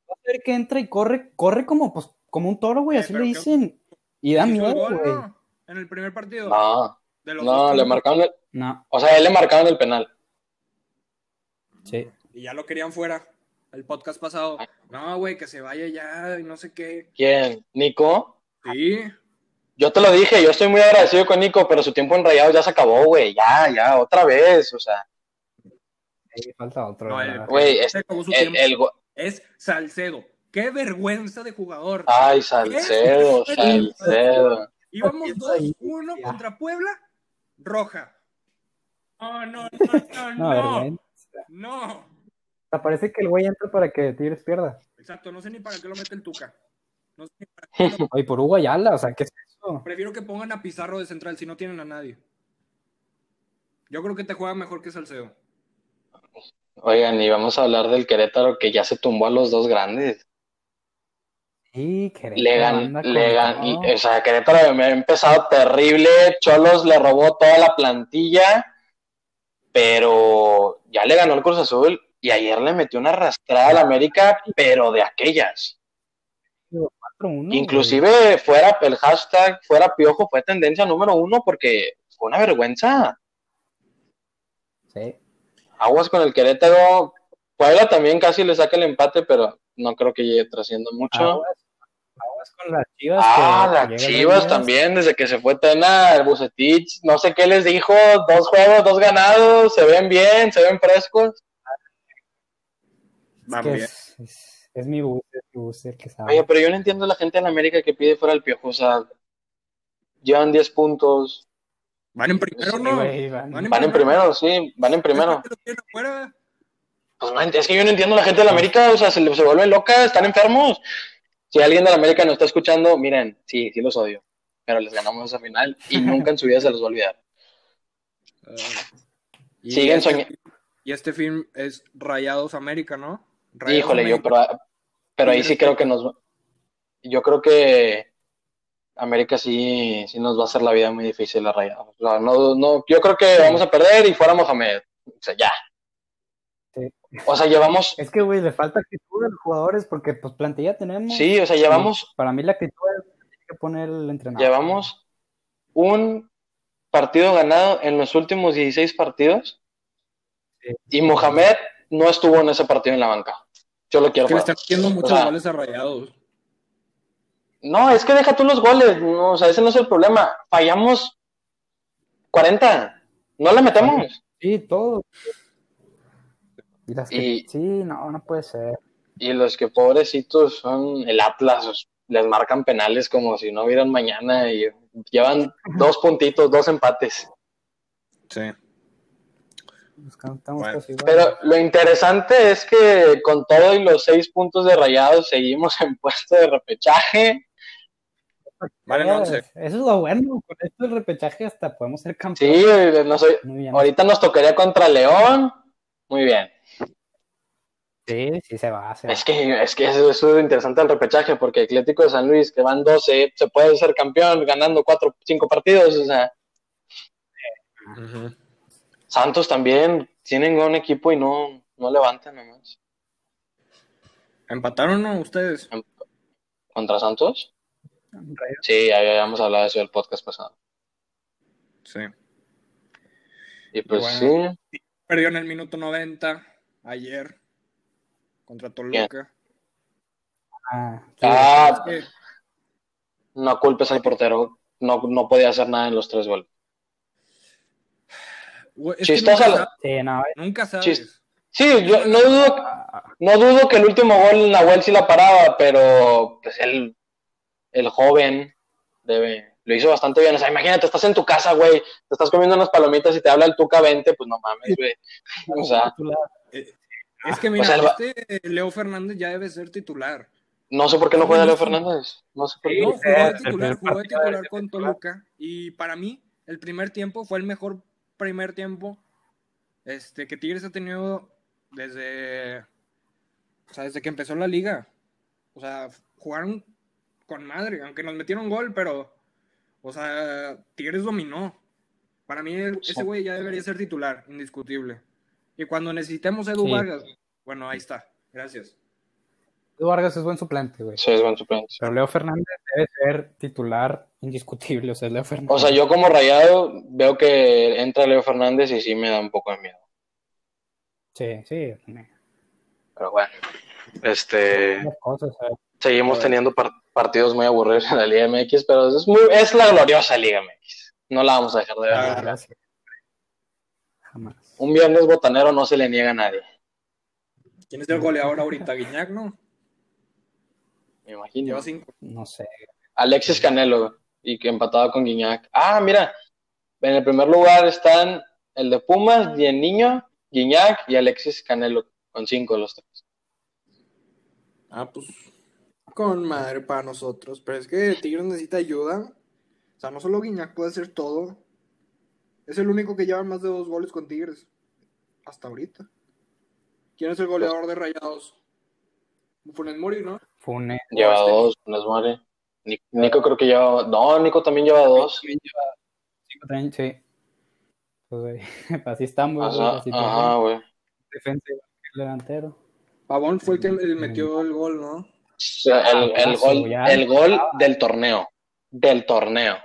Vas a ver que entra y corre, corre como, pues, como un toro, güey, así le qué- dicen. Y da ¿Hizo el miedo, gol, güey. no? En el primer partido. No, De los no, le marcaron, el- No, o sea, él le marcaron el penal. sí. Y ya lo querían fuera. El podcast pasado. No, güey, que se vaya ya y no sé qué. ¿Quién? ¿Nico? Sí. Yo te lo dije, yo estoy muy agradecido con Nico, pero su tiempo en rayados ya se acabó, güey, ya, ya, otra vez, o sea, Ahí falta otro. No, güey, se es- acabó su el, Es Salcedo. Qué vergüenza de jugador. ay, Salcedo. Salcedo. Íbamos Empieza ahí, 2-1 ya. contra Puebla. Roja. No, no, no, no, No, no. vergüenza. No. Parece que el güey entra para que Tigres pierda. Exacto, no sé ni para qué lo mete el Tuca. No sé ni para qué lo- Oye, por Hugo Ayala, o sea, ¿qué es? Prefiero que pongan a Pizarro de central si no tienen a nadie. Yo creo que te juega mejor que Salcedo. Oigan, y vamos a hablar del Querétaro que ya se tumbó a los dos grandes. Sí, Querétaro Le gan, le gan, o sea, Querétaro me ha empezado terrible, Cholos le robó toda la plantilla, pero ya le ganó el Cruz Azul y ayer le metió una arrastrada al América, pero de aquellas. 4-1, Inclusive fuera el hashtag, fuera Piojo, fue tendencia número uno porque fue una vergüenza. Sí. Aguas con el Querétaro. Puebla también casi le saca el empate, pero no creo que llegue trasciendo mucho. Aguas, aguas con las chivas. Ah, que las Chivas también, desde que se fue Tena, el Bucetich, no sé qué les dijo, dos juegos, dos ganados, se ven bien, se ven frescos. Es, que es, es, es mi bus, es mi bus el que sabe. Oye, pero yo no entiendo a la gente en América que pide fuera el piojo, o sea, llevan 10 puntos, Van en primero, Sí, ¿no? güey, van- Van en van en primero, sí, van en primero. ¿Es que lo tienen afuera? Pues no, es que yo no entiendo a la gente de la América, o sea, se, se vuelve loca, están enfermos. Si alguien de la América nos está escuchando, miren, sí, sí los odio, pero les ganamos esa final y nunca en su vida se los va a olvidar. Uh, y Siguen este- soñando. Y este film es Rayados América, ¿no? Rayados Híjole, yo, pero, pero ahí sí creo que nos. Yo creo que América sí, sí nos va a hacer la vida muy difícil a Rayados. O sea, no, no, yo creo que vamos a perder y fuera Mohamed. O sea, ya. Sí. O sea, llevamos. Es que, güey, le falta actitud a los jugadores porque, pues, plantilla tenemos. Sí, o sea, llevamos, Para mí la actitud es que tiene que poner el entrenador. llevamos un partido ganado en los últimos 16 partidos Sí. y Mohamed no estuvo en ese partido en la banca. Yo lo quiero que le están haciendo muchos O sea, goles a Rayados. No, es que deja tú los goles, no, o sea, ese no es el problema. Fallamos 40, no le metemos. Sí, todo. Y las que- Y- Sí, no, no puede ser. Y los que pobrecitos son el Atlas, les marcan penales como si no hubieran mañana y llevan dos puntitos, dos empates. Sí. Estamos Bueno, casi igual. Pero lo interesante es que con todo y los seis puntos de rayados seguimos en puesto de repechaje. Valen Eh, 11. Eso es lo bueno. Con esto del repechaje hasta podemos ser Sí, campeones. no soy, Muy bien. ahorita nos tocaría contra León. Muy bien. Sí, sí se va. Se va. Es que, es que eso, eso es interesante el repechaje, porque Atlético de San Luis, que van 12, se puede ser campeón ganando 4, 5 partidos. O sea, Ujú. Santos también tienen un equipo y no, no levantan nomás. ¿Empataron o no ustedes? ¿Contra Santos? Rayos. Sí, ya habíamos hablado de eso del podcast pasado. Sí. Y pues Bueno. sí, Perdió en el minuto 90 ayer contra Toluca. Ah, sí. Ah, Es que- no culpes al portero. No, no podía hacer nada en los tres goles. Es Chistosa nunca, Sí, no, eh, nunca sabes. Chis- Sí, yo no dudo, no dudo que el último gol Nahuel sí la paraba, pero pues él, el joven, debe, lo hizo bastante bien. O sea, imagínate, estás en tu casa, güey, te estás comiendo unas palomitas y te habla el Tuca 20, pues no mames, güey. O sea, titular. Es que mira, O sea, este Leo Fernández ya debe ser titular. no sé por qué no juega Leo Fernández. No sé por qué. No, jugó de titular, jugó de titular de con. Toluca. Y para mí, el primer tiempo fue el mejor primer tiempo este, que Tigres ha tenido desde, o sea, desde que empezó la liga. O sea, jugaron con madre, aunque nos metieron gol, pero, o sea, Tigres dominó. Para mí, ese güey ya debería ser titular, indiscutible. Y cuando necesitemos a Edu Sí. Vargas, bueno, ahí está. Gracias. Edu Vargas es buen suplente, güey. Sí, es buen suplente. Pero Leo Fernández debe ser titular indiscutible. O sea, es Leo Fernández. O sea, yo como rayado veo que entra Leo Fernández y sí me da un poco de miedo. Sí, sí. Pero bueno, este, seguimos teniendo par- partidos muy aburridos en la Liga MX, pero es, muy, es la gloriosa Liga MX. No la vamos a dejar de ver. Ah, Gracias. Jamás. Un viernes botanero no se le niega a nadie, ¿Quién es el goleador ahorita? Guiñac, ¿no? Me imagino. Lleva cinco. No sé. Alexis Canelo, y que empatado con Guiñac. Ah, mira, en el primer lugar están el de Pumas, y el niño, Guiñac y Alexis Canelo, con cinco de los tres. Ah, pues con madre para nosotros. Pero es que Tigres necesita ayuda. O sea, no solo Guiñac puede hacer todo. Es el único que lleva más de dos goles con Tigres. Hasta ahorita. ¿Quién es el goleador de Rayados? Funes Mori, ¿no? Fune. Lleva este- dos, Funes Mori. Ni- Nico creo que lleva, no, Nico también lleva dos. Cinco también, sí. Pues, güey, así estamos. Ajá, situación. ajá, güey. Defensa el delantero. Pavón fue el que metió el gol, ¿no? O sea, el, el Golazo, gol, ya. el gol del torneo. Del torneo.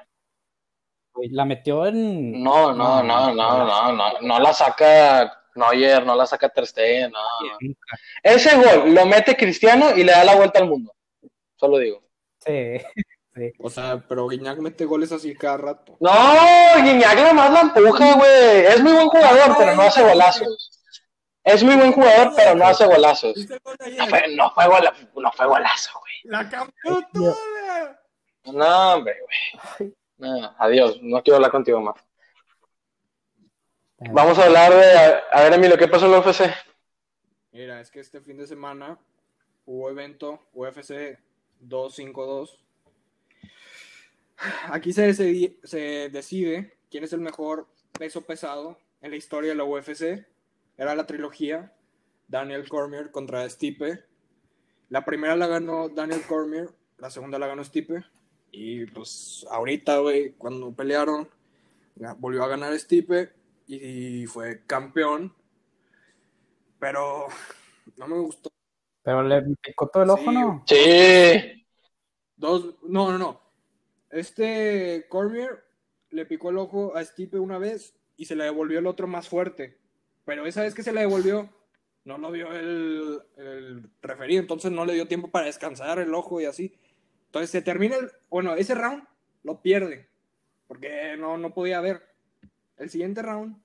La metió en. No, no, no, no, no, no, no la saca Neuer, no la saca Ter Stegen, no. Ese gol lo mete Cristiano y le da la vuelta al mundo. Solo digo. Sí. O sea, pero Guiñac mete goles así cada rato. No, Guiñac nada más la empuja, güey. Es muy buen jugador, pero no hace golazos. Es muy buen jugador, pero no hace golazos. ¿Viste el gol de No fue, no fue, gola- no fue golazo, güey. La campeón toda. No, hombre, güey. No, adiós, no quiero hablar contigo más. Vamos a hablar de. A, a ver, Emilio, ¿qué pasó en la UFC? Mira, es que este fin de semana hubo evento UFC 252. Aquí se decide, se decide quién es el mejor peso pesado en la historia de la UFC. Era la trilogía Daniel Cormier contra Stipe. La primera la ganó Daniel Cormier, la segunda la ganó Stipe. Y pues ahorita, güey, cuando pelearon, volvió a ganar Stipe y fue campeón. Pero no me gustó. Pero le picó todo el ojo. ¿no? Sí. Dos, no, no, no. Este Cormier le picó el ojo a Stipe una vez y se le devolvió el otro más fuerte. Pero esa vez que se le devolvió, no lo vio el, el referí, entonces no le dio tiempo para descansar el ojo y así. Entonces se termina el, bueno, ese round lo pierde, porque no, no podía ver. El siguiente round,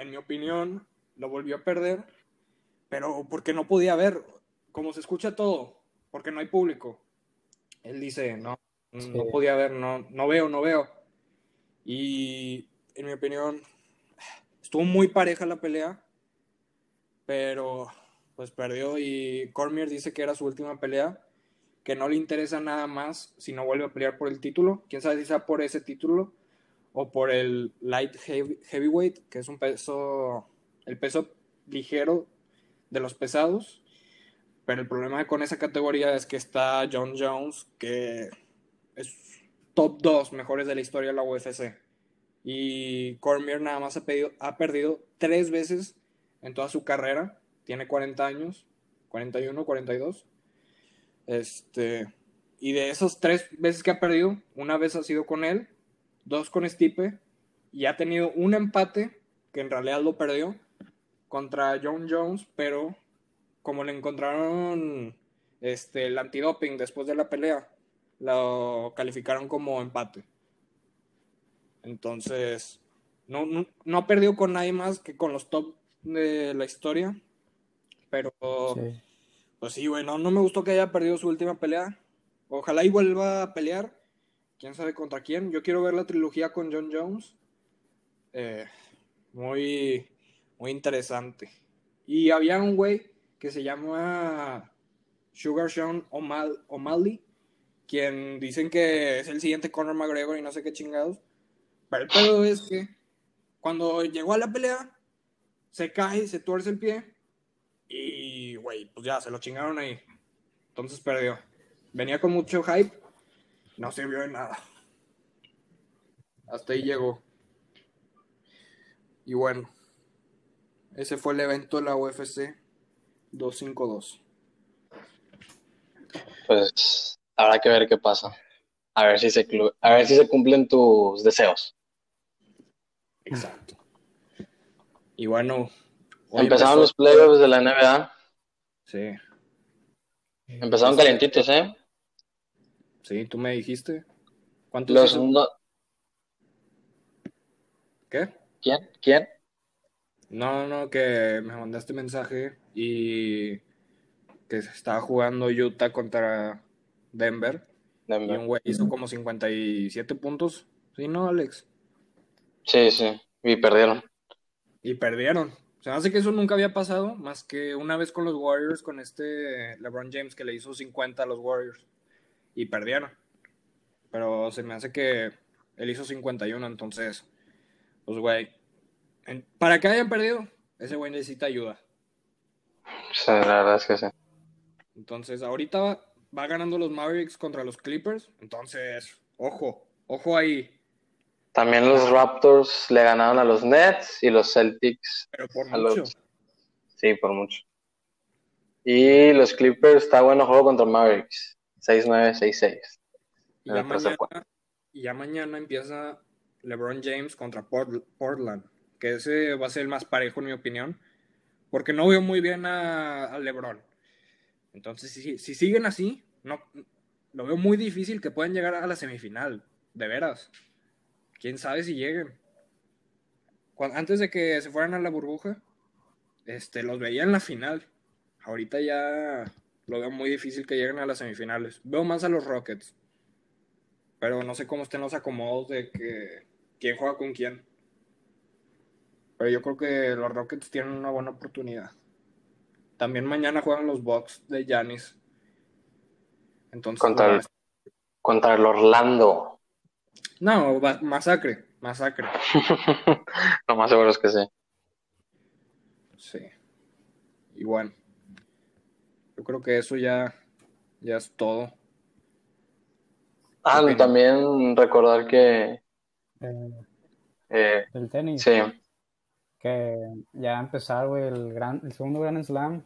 en mi opinión, lo volvió a perder, pero porque no podía ver, como se escucha todo, porque no hay público. Él dice, no, no podía ver, no, no veo, no veo. Y en mi opinión, estuvo muy pareja la pelea, pero pues perdió y Cormier dice que era su última pelea, que no le interesa nada más si no vuelve a pelear por el título. Quién sabe si sea por ese título o por el light heavy- heavyweight, que es un peso, el peso ligero de los pesados. Pero el problema con esa categoría es que está John Jones, que es top 2 mejores de la historia de la UFC. Y Cormier nada más ha, pedido- ha perdido tres veces en toda su carrera. Tiene 40 años, 41, 42. Este, y de esas tres veces que ha perdido, una vez ha sido con él, dos con Stipe, y ha tenido un empate, que en realidad lo perdió, contra John Jones, pero como le encontraron este, el antidoping después de la pelea, lo calificaron como empate. Entonces, no, no, no ha perdido con nadie más que con los top de la historia. Pero, Sí. pues sí, güey, no, no me gustó que haya perdido su última pelea. Ojalá y vuelva a pelear. Quién sabe contra quién. Yo quiero ver la trilogía con John Jones. Eh, muy, muy interesante. Y había un güey que se llama Sugar Sean O'Mal- O'Malley, quien dicen que es el siguiente Conor McGregor y no sé qué chingados. Pero el pedo es que cuando llegó a la pelea, se cae, se tuerce el pie y, güey, pues ya, se lo chingaron ahí. Entonces perdió. Venía con mucho hype, no sirvió de nada. Hasta ahí llegó. Y bueno, ese fue el evento de la UFC 252. Pues habrá que ver qué pasa. A ver si se, a ver si se cumplen tus deseos. Exacto. Y bueno, Empezaron empezó- los playoffs de la NBA. Sí, Empezaron calientitos, ¿eh? Sí, tú me dijiste. ¿Cuántos Los no- ¿Qué? ¿Quién? ¿Quién? No, no, que me mandaste mensaje y que estaba jugando Utah contra Denver y Denver. un güey hizo como 57 puntos. Sí, ¿no, Alex? Sí, sí. Y perdieron. Y perdieron. Se me hace que eso nunca había pasado, más que una vez con los Warriors, con este LeBron James que le hizo 50 a los Warriors. Y perdieron. Pero se me hace que él hizo 51, entonces, pues güey, para que hayan perdido, ese güey necesita ayuda. Sí, la verdad es que sí. Entonces, ahorita va, va ganando los Mavericks contra los Clippers. Entonces, ojo, ojo ahí. También los Raptors le ganaron a los Nets y los Celtics Pero por a mucho. los... Sí, por mucho. Y los Clippers está bueno juego contra Mavericks. 6-9, 6-6. Y ya, mañana, y ya mañana empieza LeBron James contra Port- Portland. Que ese va a ser el más parejo, en mi opinión. Porque no veo muy bien a, a LeBron. Entonces, si, si siguen así, no, lo veo muy difícil que puedan llegar a la semifinal. De veras. Quién sabe si lleguen. Antes de que se fueran a la burbuja, este, los veía en la final. Ahorita ya lo veo muy difícil que lleguen a las semifinales. Veo más a los Rockets. Pero no sé cómo estén los acomodos de que quién juega con quién. Pero yo creo que los Rockets tienen una buena oportunidad. también mañana juegan los Bucks de Giannis. Entonces, Contra el- Contra el Orlando. no, masacre, masacre. Lo más seguro es que sí. Sí. Y bueno, yo creo que eso ya, ya es todo. Ah, también recordar que Eh, eh, el tenis. sí, Que ya va a empezar, güey, el, gran, el segundo Grand Slam.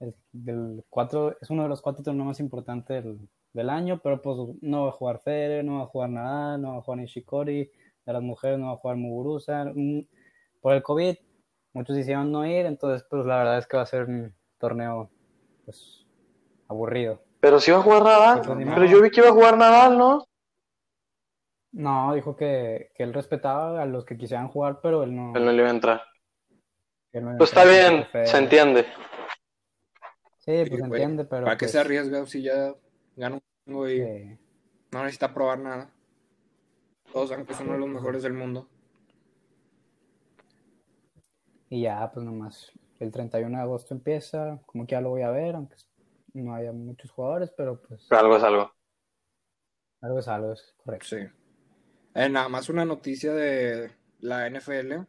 El, del cuatro, es uno de los cuatro torneos más importantes del, del año, pero pues no va a jugar Federer, no va a jugar Nadal, no va a jugar Nishikori, de las mujeres no va a jugar Muguruza. mm, Por el COVID, muchos hicieron no ir, entonces pues la verdad es que va a ser un torneo pues aburrido. pero sí va a jugar Nadal. Pues, Pero yo vi que iba a jugar Nadal, ¿no? No, dijo que, que él respetaba a los que quisieran jugar, pero él no. Él no le iba a entrar. él no Pues está bien, se entiende. Sí, pues Sí, se entiende, pero. ¿Para qué pues, se arriesga si ya gana un chingo y sí. no necesita probar nada? Todos saben que es uno de los mejores del mundo. Y ya, pues nomás. El 31 de agosto empieza, como que ya lo voy a ver, aunque no haya muchos jugadores, pero pues Pero algo es algo. algo es algo, es correcto. Sí. Eh, nada más una noticia de la NFL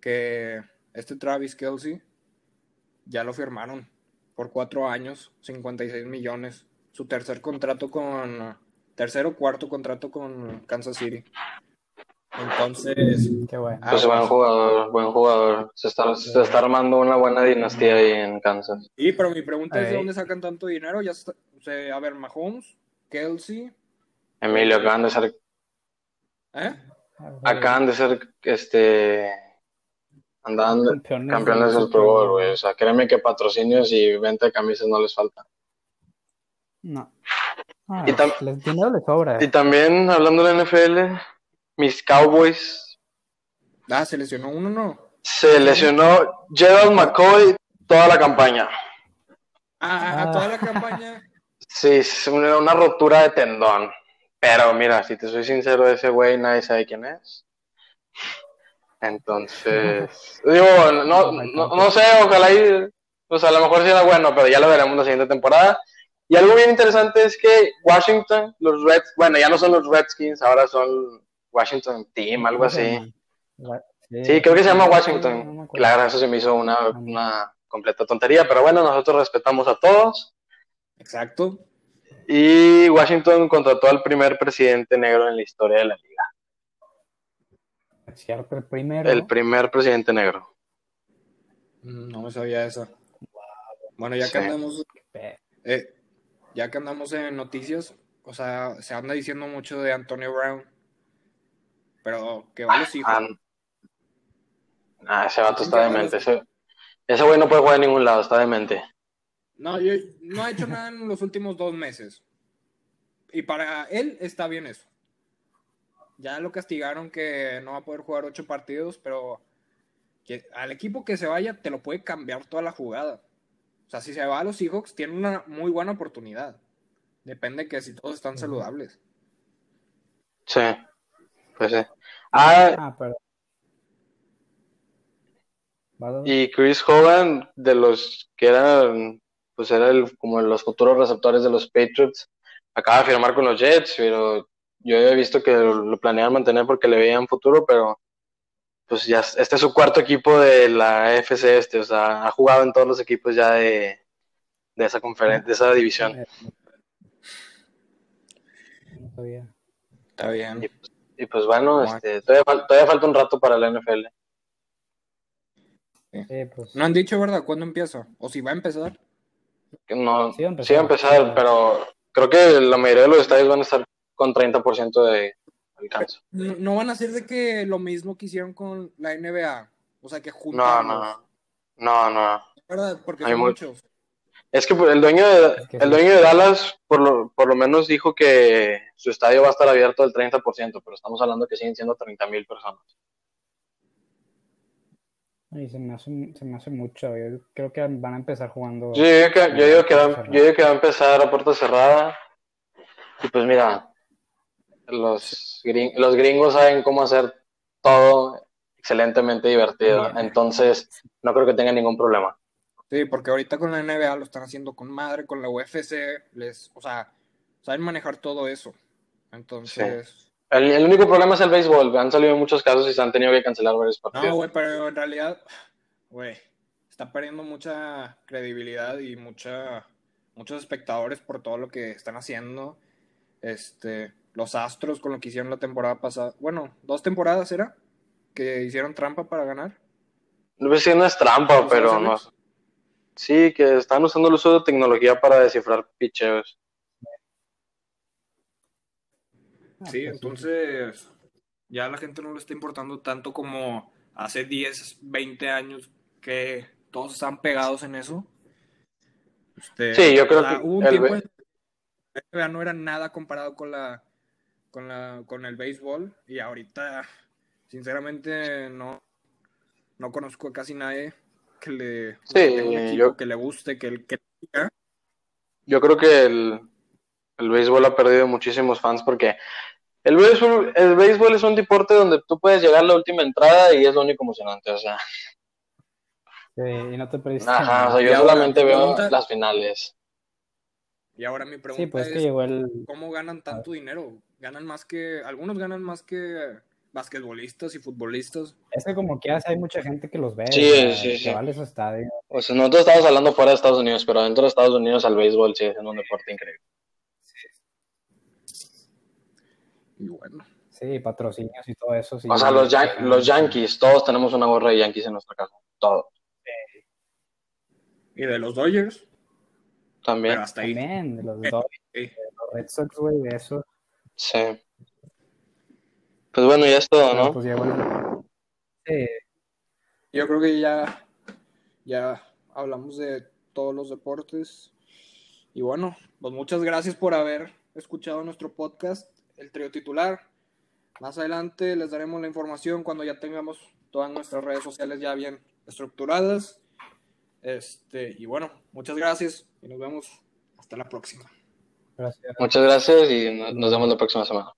que este Travis Kelsey ya lo firmaron por cuatro años, 56 millones. Su tercer contrato con tercer o cuarto contrato con Kansas City. Entonces, Qué bueno. Ah, Pues buen bueno. jugador, buen jugador. Se está, se está armando una buena dinastía ahí en Kansas. y pero mi pregunta es de dónde sacan tanto dinero. Ya está- o sea, a ver, Mahomes, Kelsey, Emilio, acaban de ser, ¿eh? acaban de ser, este, andaban campeones, campeones del Super Bowl, güey. O sea, créeme que patrocinios y venta de camisas no les falta. No. Ah, Y tam- les dinero les sobra. Y también, hablando de la NFL, mis Cowboys Ah, se lesionó uno, ¿no? se lesionó Gerald McCoy toda la campaña. Ah, a Ah. toda la campaña. Sí, es una, una rotura de tendón. Pero mira, si te soy sincero, ese güey nadie sabe quién es. Entonces, digo, no, no, no sé, ojalá y, pues a lo mejor sí era bueno, pero ya lo veremos la siguiente temporada. Y algo bien interesante es que Washington, los Reds, bueno, ya no son los Redskins, ahora son Washington Team, algo así. Sí, creo que se llama No Washington. acuerdo. Claro, eso se me hizo una, una completa tontería, pero bueno, nosotros respetamos a todos. Exacto. Y Washington contrató al primer presidente negro en la historia de la liga. Es cierto, el primero. El primer presidente negro. Mm, No me sabía esa. Bueno, ya Sí. que andamos, eh, ya que andamos en noticias, o sea, se anda diciendo mucho de Antonio Brown, pero que va a los hijos. Ah, ah, ese vato está demente. Ese, ese güey no puede jugar en ningún lado, está demente. No, yo, no ha hecho nada en los últimos dos meses. Y para él está bien eso. Ya lo castigaron que no va a poder jugar ocho partidos, pero que al equipo que se vaya te lo puede cambiar toda la jugada. O sea, si se va a los Seahawks, tiene una muy buena oportunidad. Depende que si todos están saludables. Sí, pues sí. Ah, Ah, pero. ¿Va? y Chris Hogan, de los que eran, pues era el, como los futuros receptores de los Patriots, acaba de firmar con los Jets, pero yo había visto que lo, planeaban mantener porque le veían futuro, pero pues ya, este es su cuarto equipo de la AFC este, o sea, ha jugado en todos los equipos ya de, de esa conferencia, de esa división. Eh. Está bien. Y, pues- y pues bueno, este, todavía, fal- todavía falta un rato para la NFL. Sí, pues. No han dicho, ¿verdad? ¿Cuándo empieza? ¿O si va a empezar? No, Sí va a empezar. sí va a empezar, pero creo que la mayoría de los estadios van a estar con 30% de alcance. No, no van a hacer de que lo mismo que hicieron con la NBA. O sea, que No, juntarlos. no, no, no. ¿Verdad? Porque Hay son mu- muchos. Es que el dueño de, Es que el sí. dueño de Dallas por lo, por lo menos dijo que su estadio va a estar abierto al 30%, pero estamos hablando que siguen siendo 30 mil personas. Y se me hace, se me hace mucho. Yo creo que van a empezar jugando. Yo digo que, yo digo que, va, yo digo que va a empezar a puerta cerrada. Y pues mira, los, gring- los gringos saben cómo hacer todo excelentemente divertido. Entonces, no creo que tengan ningún problema. Sí, porque ahorita con la NBA lo están haciendo con madre, con la UFC, les, o sea, saben manejar todo eso. Entonces. El, único problema es el béisbol. Han salido muchos casos y se han tenido que cancelar varios partidos. No, güey, pero en realidad, güey, está perdiendo mucha credibilidad y mucha, muchos espectadores por todo lo que están haciendo. Este, los Astros con lo que hicieron la temporada pasada. Bueno, dos temporadas era que hicieron trampa para ganar. No sé si no es trampa, pero no. Sí, que están usando el uso de tecnología para descifrar picheos. Ah, sí, entonces ya la gente no le está importando tanto como hace 10, 20 años que todos están pegados en eso. Este, sí, yo creo que un tiempo no era nada comparado con la con la con el béisbol y ahorita sinceramente no no conozco a casi nadie que le sí, yo, que le guste que el que yo creo que el, el béisbol ha perdido muchísimos fans porque el béisbol, el béisbol es un deporte donde tú puedes llegar a la última entrada y es lo único emocionante, o sea. Sí, y no te perdiste. Ajá, o sea, yo solamente veo las finales. Y ahora mi pregunta pues es, el... ¿cómo ganan tanto dinero? Ganan más que, algunos ganan más que basquetbolistas y futbolistas. Es que como que hay mucha gente que los ve. Sí, sí, sí. vale su estadio. O sea, nosotros estamos hablando fuera de Estados Unidos, pero dentro de Estados Unidos al béisbol sí es un deporte increíble. Y bueno. Sí, patrocinios y todo eso. Sí, o sea, los, los Yankees, todos tenemos una gorra de Yankees en nuestra casa. Todos. ¿Y de los Dodgers? También. hasta ahí. También, de los Dodgers, de los Red Sox, güey, de eso. Sí. Pues bueno, ya es todo, ¿no? Pues ya, bueno. Sí. Yo creo que ya, ya hablamos de todos los deportes. Y bueno, pues muchas gracias por haber escuchado nuestro podcast el trío titular. Más adelante les daremos la información cuando ya tengamos todas nuestras redes sociales ya bien estructuradas. Este, y bueno, muchas gracias y nos vemos hasta la próxima. Gracias. Muchas gracias y nos vemos la próxima semana.